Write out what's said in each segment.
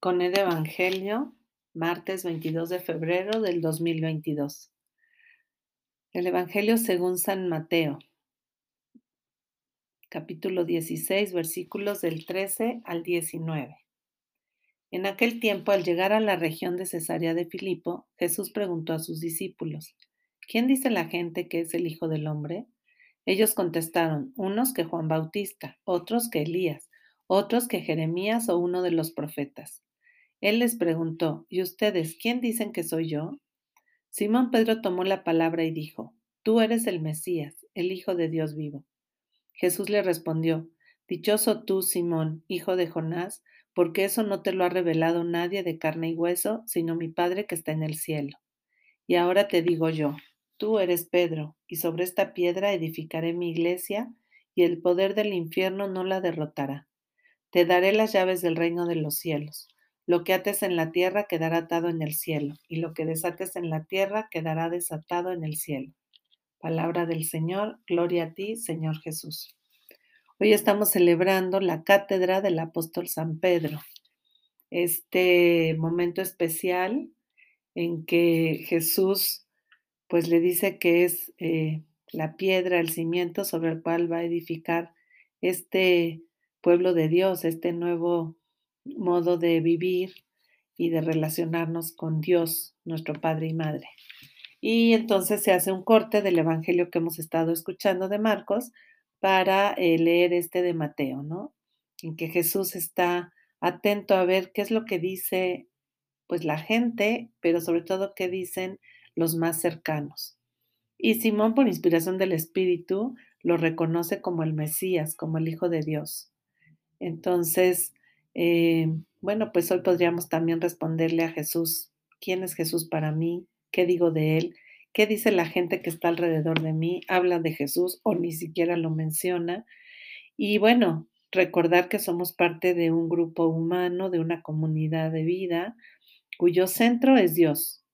con el Evangelio, martes 22 de febrero del 2022. El Evangelio según San Mateo, capítulo 16, versículos del 13 al 19. En aquel tiempo, al llegar a la región de Cesarea de Filipo, Jesús preguntó a sus discípulos, ¿quién dice la gente que es el Hijo del Hombre? Ellos contestaron, unos que Juan Bautista, otros que Elías, otros que Jeremías o uno de los profetas. Él les preguntó, ¿y ustedes quién dicen que soy yo? Simón Pedro tomó la palabra y dijo, Tú eres el Mesías, el Hijo de Dios vivo. Jesús le respondió, Dichoso tú, Simón, hijo de Jonás, porque eso no te lo ha revelado nadie de carne y hueso, sino mi Padre que está en el cielo. Y ahora te digo yo, tú eres Pedro, y sobre esta piedra edificaré mi iglesia, y el poder del infierno no la derrotará. Te daré las llaves del reino de los cielos. Lo que ates en la tierra quedará atado en el cielo, y lo que desates en la tierra quedará desatado en el cielo. Palabra del Señor, gloria a ti, Señor Jesús. Hoy estamos celebrando la cátedra del apóstol San Pedro, este momento especial en que Jesús pues le dice que es eh, la piedra, el cimiento sobre el cual va a edificar este pueblo de Dios, este nuevo modo de vivir y de relacionarnos con Dios, nuestro Padre y Madre. Y entonces se hace un corte del Evangelio que hemos estado escuchando de Marcos para eh, leer este de Mateo, ¿no? En que Jesús está atento a ver qué es lo que dice pues la gente, pero sobre todo qué dicen los más cercanos. Y Simón, por inspiración del Espíritu, lo reconoce como el Mesías, como el Hijo de Dios. Entonces, eh, bueno, pues hoy podríamos también responderle a Jesús, ¿quién es Jesús para mí? ¿Qué digo de él? ¿Qué dice la gente que está alrededor de mí? Habla de Jesús o ni siquiera lo menciona. Y bueno, recordar que somos parte de un grupo humano, de una comunidad de vida, cuyo centro es Dios.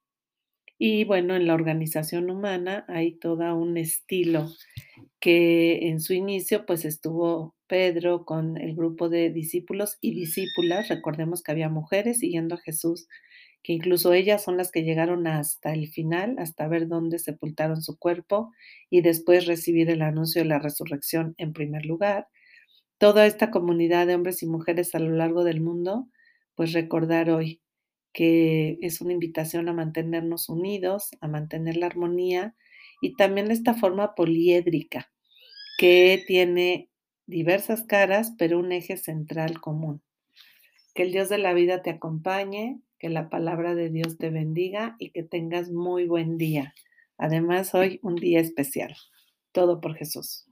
Y bueno, en la organización humana hay todo un estilo que en su inicio pues estuvo Pedro con el grupo de discípulos y discípulas. Recordemos que había mujeres siguiendo a Jesús, que incluso ellas son las que llegaron hasta el final, hasta ver dónde sepultaron su cuerpo y después recibir el anuncio de la resurrección en primer lugar. Toda esta comunidad de hombres y mujeres a lo largo del mundo, pues recordar hoy que es una invitación a mantenernos unidos, a mantener la armonía y también esta forma poliédrica que tiene diversas caras, pero un eje central común. Que el Dios de la vida te acompañe, que la palabra de Dios te bendiga y que tengas muy buen día. Además, hoy un día especial. Todo por Jesús.